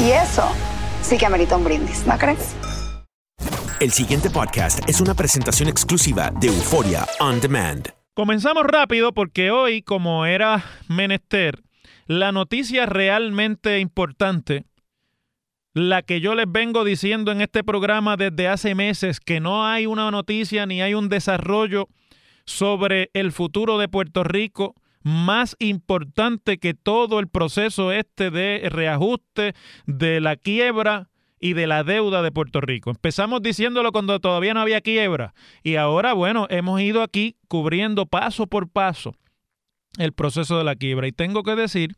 Y eso sí que amerita un brindis, ¿no crees? El siguiente podcast es una presentación exclusiva de Euforia On Demand. Comenzamos rápido porque hoy, como era menester, la noticia realmente importante, la que yo les vengo diciendo en este programa desde hace meses, que no hay una noticia ni hay un desarrollo sobre el futuro de Puerto Rico más importante que todo el proceso este de reajuste, de la quiebra y de la deuda de Puerto Rico. Empezamos diciéndolo cuando todavía no había quiebra y ahora, bueno, hemos ido aquí cubriendo paso por paso el proceso de la quiebra. Y tengo que decir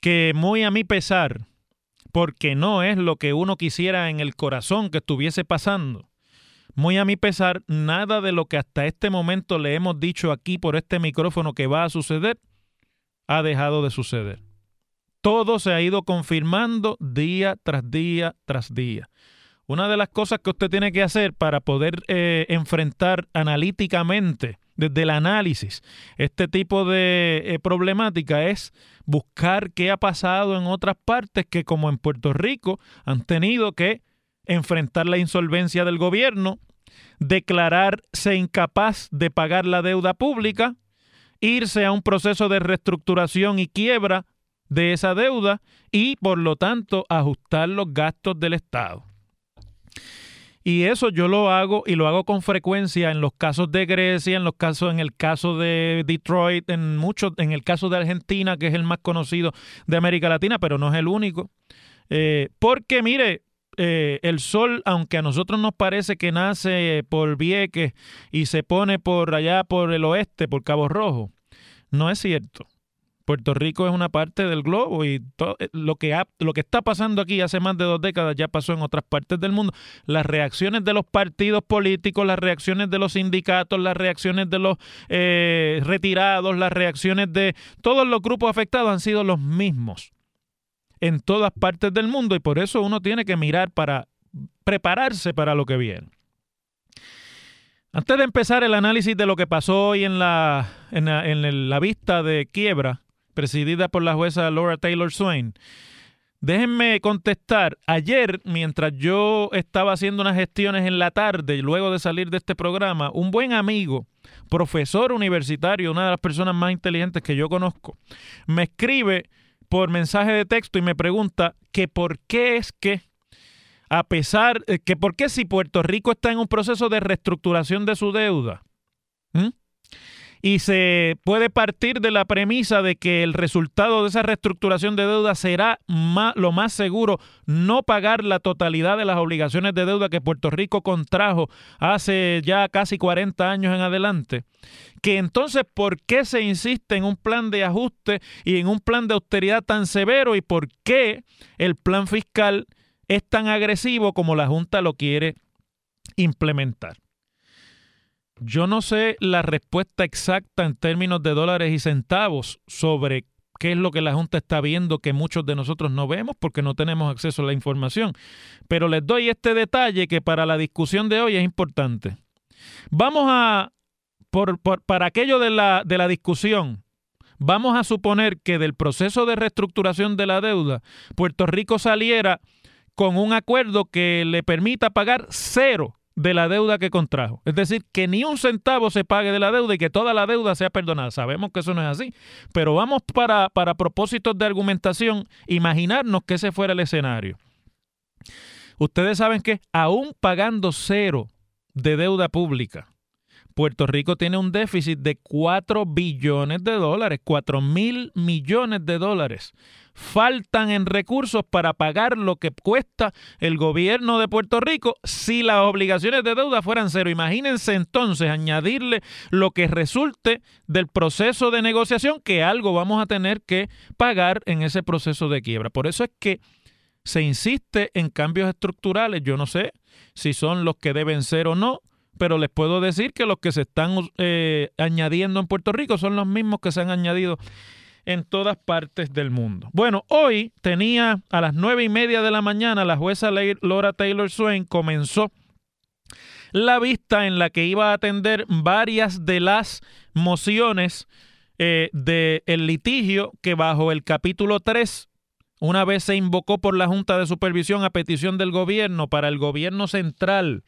que muy a mi pesar, porque no es lo que uno quisiera en el corazón que estuviese pasando, muy a mi pesar, nada de lo que hasta este momento le hemos dicho aquí por este micrófono que va a suceder, ha dejado de suceder. Todo se ha ido confirmando día tras día tras día. Una de las cosas que usted tiene que hacer para poder eh, enfrentar analíticamente, desde el análisis, este tipo de eh, problemática es buscar qué ha pasado en otras partes que como en Puerto Rico han tenido que enfrentar la insolvencia del gobierno, declararse incapaz de pagar la deuda pública, irse a un proceso de reestructuración y quiebra de esa deuda y por lo tanto ajustar los gastos del Estado. Y eso yo lo hago y lo hago con frecuencia en los casos de Grecia, en los casos, en el caso de Detroit, en muchos, en el caso de Argentina, que es el más conocido de América Latina, pero no es el único. Eh, porque, mire, eh, el sol, aunque a nosotros nos parece que nace por Vieques y se pone por allá por el oeste, por Cabo Rojo, no es cierto. Puerto Rico es una parte del globo y eh, lo, que lo que está pasando aquí hace más de dos décadas ya pasó en otras partes del mundo. Las reacciones de los partidos políticos, las reacciones de los sindicatos, las reacciones de los eh, retirados, las reacciones de todos los grupos afectados han sido los mismos en todas partes del mundo y por eso uno tiene que mirar para prepararse para lo que viene. Antes de empezar el análisis de lo que pasó hoy en la, en la, en la vista de quiebra presidida por la jueza Laura Taylor Swain, déjenme contestar. Ayer, mientras yo estaba haciendo unas gestiones en la tarde, luego de salir de este programa, un buen amigo, profesor universitario, una de las personas más inteligentes que yo conozco, me escribe por mensaje de texto y me pregunta que por qué es que a pesar eh, que por qué si Puerto Rico está en un proceso de reestructuración de su deuda. Y se puede partir de la premisa de que el resultado de esa reestructuración de deuda será lo más seguro no pagar la totalidad de las obligaciones de deuda que Puerto Rico contrajo hace ya casi 40 años en adelante. Que entonces, ¿por qué se insiste en un plan de ajuste y en un plan de austeridad tan severo y por qué el plan fiscal es tan agresivo como la Junta lo quiere implementar? Yo no sé la respuesta exacta en términos de dólares y centavos sobre qué es lo que la Junta está viendo que muchos de nosotros no vemos porque no tenemos acceso a la información. Pero les doy este detalle que para la discusión de hoy es importante. Vamos a, por, para aquello de la, de la discusión, vamos a suponer que del proceso de reestructuración de la deuda, Puerto Rico saliera con un acuerdo que le permita pagar cero de la deuda que contrajo. Es decir, que ni un centavo se pague de la deuda y que toda la deuda sea perdonada. Sabemos que eso no es así, pero vamos para, para propósitos de argumentación, imaginarnos que ese fuera el escenario. Ustedes saben que aún pagando cero de deuda pública, Puerto Rico tiene un déficit de 4 billones de dólares, 4 mil millones de dólares faltan en recursos para pagar lo que cuesta el gobierno de Puerto Rico si las obligaciones de deuda fueran cero. Imagínense entonces añadirle lo que resulte del proceso de negociación que algo vamos a tener que pagar en ese proceso de quiebra. Por eso es que se insiste en cambios estructurales. Yo no sé si son los que deben ser o no, pero les puedo decir que los que se están eh, añadiendo en Puerto Rico son los mismos que se han añadido en todas partes del mundo. Bueno, hoy tenía a las nueve y media de la mañana la jueza Laura Taylor Swain comenzó la vista en la que iba a atender varias de las mociones eh, del litigio que bajo el capítulo 3 una vez se invocó por la Junta de Supervisión a petición del gobierno para el gobierno central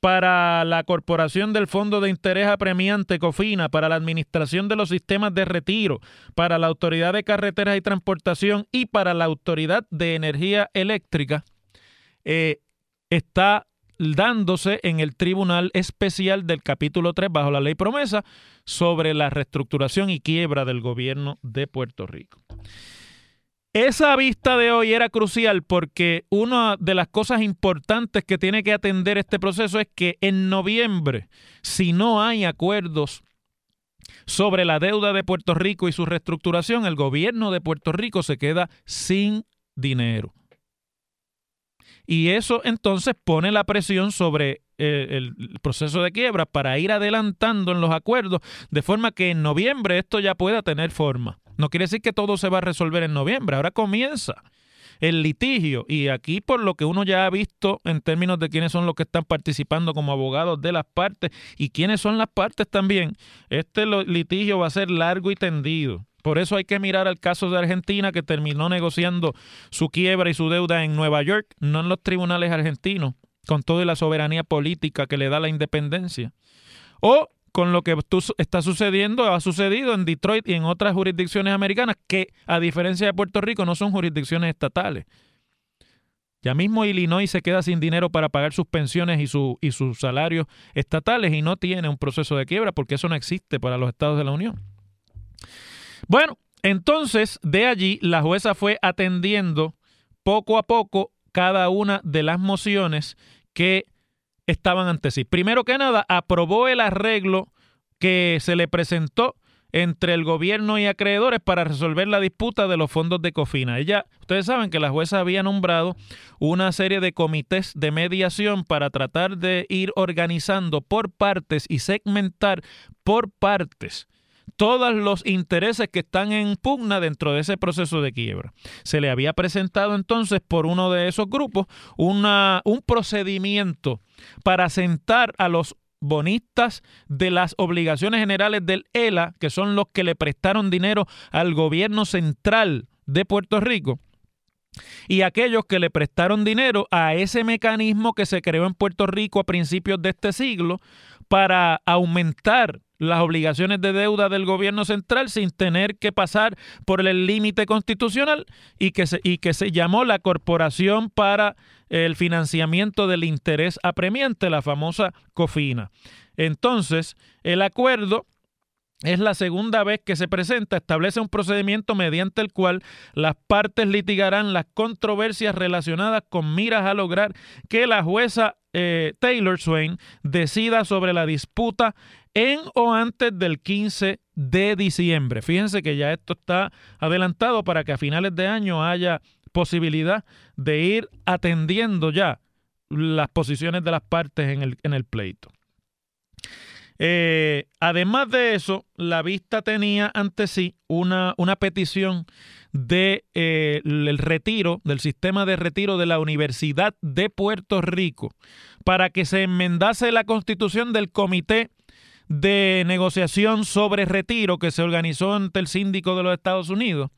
para la Corporación del Fondo de Interés Apremiante, COFINA, para la Administración de los Sistemas de Retiro, para la Autoridad de Carreteras y Transportación y para la Autoridad de Energía Eléctrica, eh, está dándose en el Tribunal Especial del capítulo 3 bajo la ley promesa sobre la reestructuración y quiebra del gobierno de Puerto Rico. Esa vista de hoy era crucial porque una de las cosas importantes que tiene que atender este proceso es que en noviembre, si no hay acuerdos sobre la deuda de Puerto Rico y su reestructuración, el gobierno de Puerto Rico se queda sin dinero. Y eso entonces pone la presión sobre eh, el proceso de quiebra para ir adelantando en los acuerdos, de forma que en noviembre esto ya pueda tener forma. No quiere decir que todo se va a resolver en noviembre, ahora comienza el litigio y aquí por lo que uno ya ha visto en términos de quiénes son los que están participando como abogados de las partes y quiénes son las partes también, este litigio va a ser largo y tendido. Por eso hay que mirar al caso de Argentina que terminó negociando su quiebra y su deuda en Nueva York, no en los tribunales argentinos, con toda la soberanía política que le da la independencia. O con lo que está sucediendo, ha sucedido en Detroit y en otras jurisdicciones americanas que, a diferencia de Puerto Rico, no son jurisdicciones estatales. Ya mismo Illinois se queda sin dinero para pagar sus pensiones y, su, y sus salarios estatales y no tiene un proceso de quiebra porque eso no existe para los estados de la Unión. Bueno, entonces de allí la jueza fue atendiendo poco a poco cada una de las mociones que estaban ante sí. Primero que nada, aprobó el arreglo que se le presentó entre el gobierno y acreedores para resolver la disputa de los fondos de Cofina. Ella, ustedes saben que la jueza había nombrado una serie de comités de mediación para tratar de ir organizando por partes y segmentar por partes todos los intereses que están en pugna dentro de ese proceso de quiebra. Se le había presentado entonces por uno de esos grupos una, un procedimiento para sentar a los bonistas de las obligaciones generales del ELA, que son los que le prestaron dinero al gobierno central de Puerto Rico, y aquellos que le prestaron dinero a ese mecanismo que se creó en Puerto Rico a principios de este siglo para aumentar las obligaciones de deuda del gobierno central sin tener que pasar por el límite constitucional y que, se, y que se llamó la Corporación para el Financiamiento del Interés Apremiante, la famosa COFINA. Entonces, el acuerdo es la segunda vez que se presenta, establece un procedimiento mediante el cual las partes litigarán las controversias relacionadas con miras a lograr que la jueza eh, Taylor Swain decida sobre la disputa en o antes del 15 de diciembre. Fíjense que ya esto está adelantado para que a finales de año haya posibilidad de ir atendiendo ya las posiciones de las partes en el, pleito. Eh, además de eso, la vista tenía ante sí una, petición de, eh, retiro, del sistema de retiro de la Universidad de Puerto Rico, para que se enmendase la constitución del Comité de negociación sobre retiro que se organizó ante el síndico de los Estados Unidos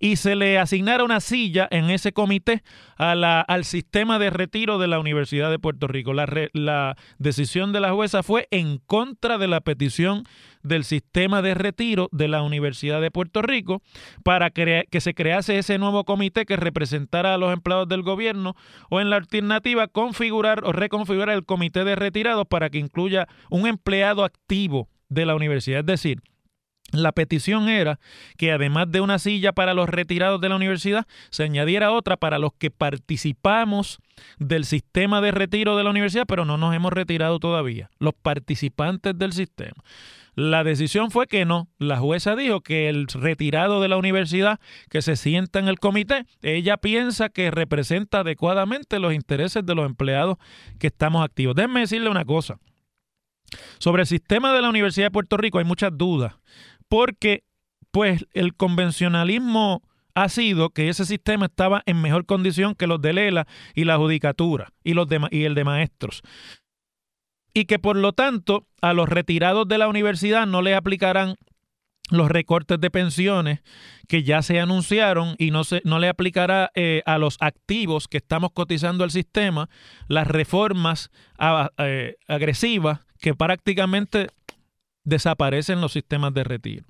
y se le asignara una silla en ese comité a la, al sistema de retiro de la Universidad de Puerto Rico. La, la decisión de la jueza fue en contra de la petición del sistema de retiro de la Universidad de Puerto Rico para que se crease ese nuevo comité que representara a los empleados del gobierno o en la alternativa configurar o reconfigurar el comité de retirados para que incluya un empleado activo de la universidad. Es decir, la petición era que además de una silla para los retirados de la universidad, se añadiera otra para los que participamos del sistema de retiro de la universidad, pero no nos hemos retirado todavía, los participantes del sistema. La decisión fue que no. La jueza dijo que el retirado de la universidad que se sienta en el comité, ella piensa que representa adecuadamente los intereses de los empleados que estamos activos. Déjenme decirle una cosa. Sobre el sistema de la Universidad de Puerto Rico hay muchas dudas, porque pues el convencionalismo ha sido que ese sistema estaba en mejor condición que los de Lela y la judicatura y, los y el de maestros. Y que por lo tanto a los retirados de la universidad no le aplicarán los recortes de pensiones que ya se anunciaron y no, se, no le aplicará eh, a los activos que estamos cotizando al sistema las reformas eh, agresivas que prácticamente desaparecen los sistemas de retiro.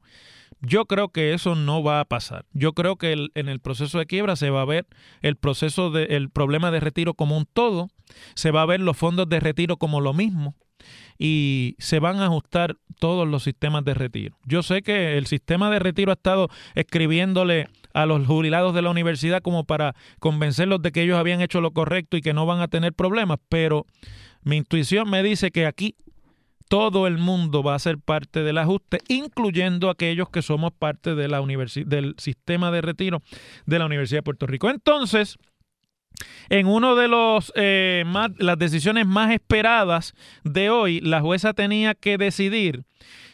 Yo creo que eso no va a pasar. Yo creo que en el proceso de quiebra se va a ver el proceso de, el problema de retiro como un todo, se va a ver los fondos de retiro como lo mismo y se van a ajustar todos los sistemas de retiro. Yo sé que el sistema de retiro ha estado escribiéndole a los jubilados de la universidad como para convencerlos de que ellos habían hecho lo correcto y que no van a tener problemas, pero mi intuición me dice que aquí todo el mundo va a ser parte del ajuste, incluyendo aquellos que somos parte de la del sistema de retiro de la Universidad de Puerto Rico. Entonces, en uno de los eh, las decisiones más esperadas de hoy, la jueza tenía que decidir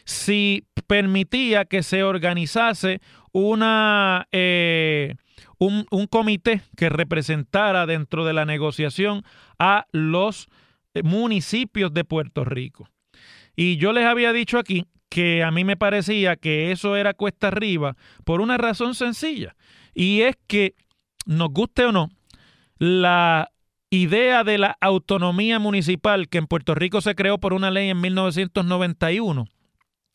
si permitía que se organizase una eh, un, un, comité que representara dentro de la negociación a los eh, municipios de Puerto Rico. Y yo les había dicho aquí que a mí me parecía que eso era cuesta arriba por una razón sencilla. Y es que, nos guste o no, la idea de la autonomía municipal que en Puerto Rico se creó por una ley en 1991,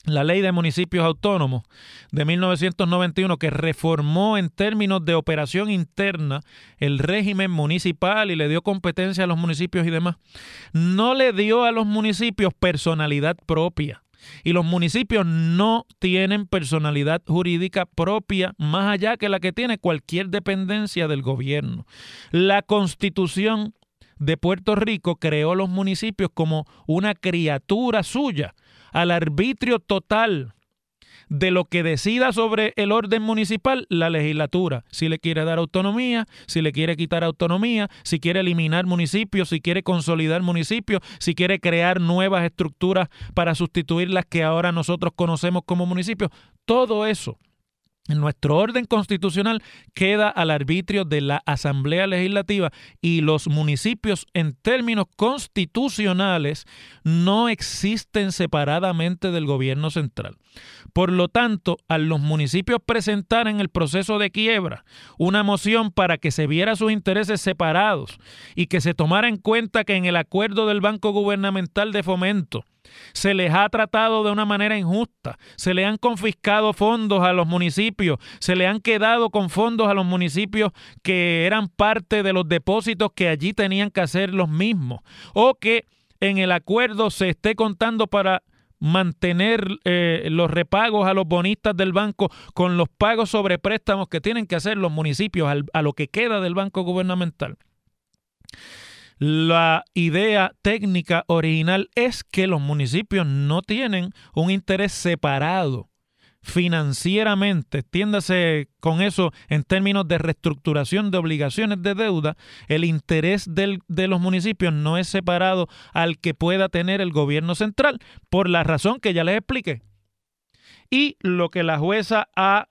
la ley de municipios autónomos de 1991 que reformó en términos de operación interna el régimen municipal y le dio competencia a los municipios y demás, no le dio a los municipios personalidad propia. Y los municipios no tienen personalidad jurídica propia más allá que la que tiene cualquier dependencia del gobierno. La constitución de Puerto Rico creó los municipios como una criatura suya al arbitrio total de lo que decida sobre el orden municipal la legislatura. Si le quiere dar autonomía, si le quiere quitar autonomía, si quiere eliminar municipios, si quiere consolidar municipios, si quiere crear nuevas estructuras para sustituir las que ahora nosotros conocemos como municipios. Todo eso nuestro orden constitucional queda al arbitrio de la Asamblea Legislativa y los municipios en términos constitucionales no existen separadamente del gobierno central. Por lo tanto, a los municipios presentar en el proceso de quiebra una moción para que se viera sus intereses separados y que se tomara en cuenta que en el acuerdo del Banco Gubernamental de Fomento se les ha tratado de una manera injusta, se le han confiscado fondos a los municipios, se le han quedado con fondos a los municipios que eran parte de los depósitos que allí tenían que hacer los mismos, o que en el acuerdo se esté contando para mantener eh, los repagos a los bonistas del banco con los pagos sobre préstamos que tienen que hacer los municipios a lo que queda del banco gubernamental. La idea técnica original es que los municipios no tienen un interés separado financieramente, tiéndase con eso en términos de reestructuración de obligaciones de deuda, el interés de los municipios no es separado al que pueda tener el gobierno central, por la razón que ya les expliqué. Y lo que la jueza ha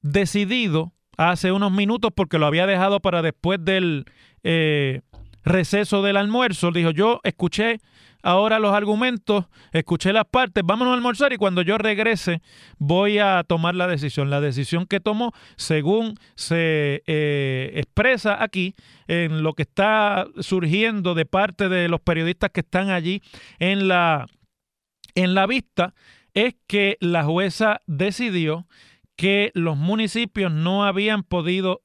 decidido hace unos minutos, porque lo había dejado para después del eh, receso del almuerzo, dijo, yo escuché ahora los argumentos, escuché las partes, vámonos a almorzar y cuando yo regrese voy a tomar la decisión. La decisión que tomó, según se eh, expresa aquí, en lo que está surgiendo de parte de los periodistas que están allí en la, en la vista, es que la jueza decidió que los municipios no habían podido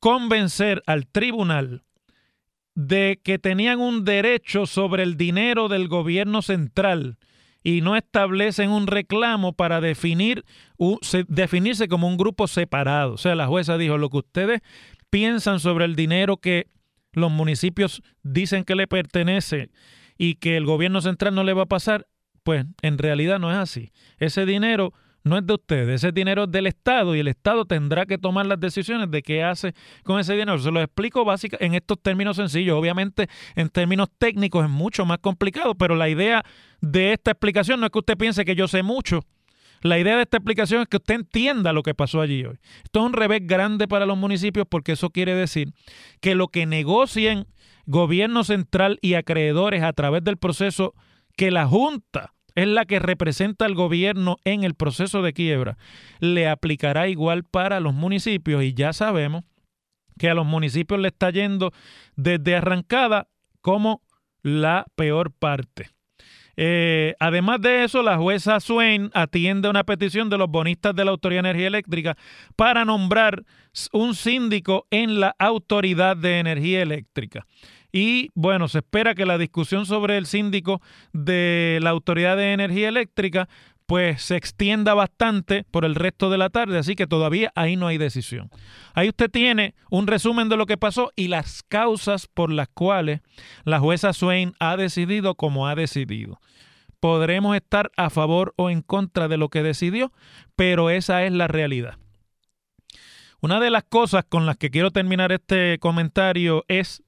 convencer al tribunal de que tenían un derecho sobre el dinero del gobierno central y no establecen un reclamo para definir, definirse como un grupo separado. O sea, la jueza dijo, lo que ustedes piensan sobre el dinero que los municipios dicen que le pertenece y que el gobierno central no le va a pasar, pues en realidad no es así. Ese dinero no es de ustedes, ese dinero es del Estado y el Estado tendrá que tomar las decisiones de qué hace con ese dinero. Se lo explico básicamente en estos términos sencillos. Obviamente en términos técnicos es mucho más complicado, pero la idea de esta explicación no es que usted piense que yo sé mucho. La idea de esta explicación es que usted entienda lo que pasó allí hoy. Esto es un revés grande para los municipios porque eso quiere decir que lo que negocien gobierno central y acreedores a través del proceso que la Junta es la que representa al gobierno en el proceso de quiebra, le aplicará igual para los municipios y ya sabemos que a los municipios le está yendo desde arrancada como la peor parte. Eh, además de eso, la jueza Swain atiende una petición de los bonistas de la Autoridad de Energía Eléctrica para nombrar un síndico en la Autoridad de Energía Eléctrica. Y bueno, se espera que la discusión sobre el síndico de la Autoridad de Energía Eléctrica pues se extienda bastante por el resto de la tarde, así que todavía ahí no hay decisión. Ahí usted tiene un resumen de lo que pasó y las causas por las cuales la jueza Swain ha decidido como ha decidido. Podremos estar a favor o en contra de lo que decidió, pero esa es la realidad. Una de las cosas con las que quiero terminar este comentario es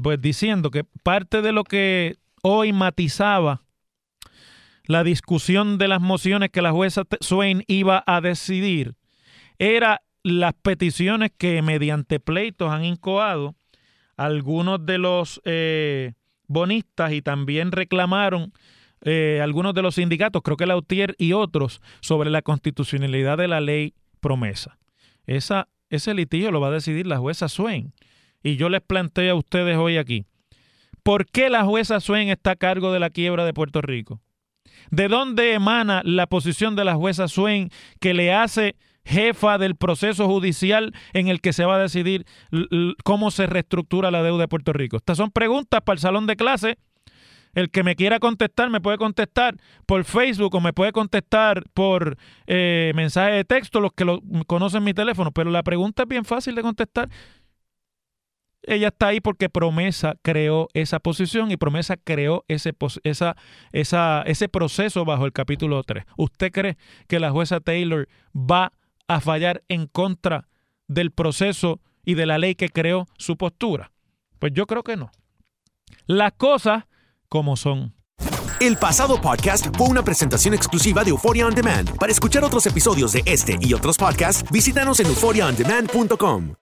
pues diciendo que parte de lo que hoy matizaba la discusión de las mociones que la jueza Swain iba a decidir era las peticiones que mediante pleitos han incoado algunos de los eh, bonistas y también reclamaron eh, algunos de los sindicatos, creo que Lautier y otros, sobre la constitucionalidad de la ley promesa. Esa, ese litigio lo va a decidir la jueza Swain y yo les planteo a ustedes hoy aquí, ¿por qué la jueza Swain está a cargo de la quiebra de Puerto Rico? ¿De dónde emana la posición de la jueza Swain que le hace jefa del proceso judicial en el que se va a decidir cómo se reestructura la deuda de Puerto Rico? Estas son preguntas para el salón de clase. El que me quiera contestar me puede contestar por Facebook o me puede contestar por eh, mensaje de texto, los que lo, conocen mi teléfono. Pero la pregunta es bien fácil de contestar. Ella está ahí porque Promesa creó esa posición y Promesa creó ese, esa, esa, ese proceso bajo el capítulo 3. ¿Usted cree que la jueza Taylor va a fallar en contra del proceso y de la ley que creó su postura? Pues yo creo que no. Las cosas como son. El pasado podcast fue una presentación exclusiva de Euphoria On Demand. Para escuchar otros episodios de este y otros podcasts, visítanos en euphoriaondemand.com.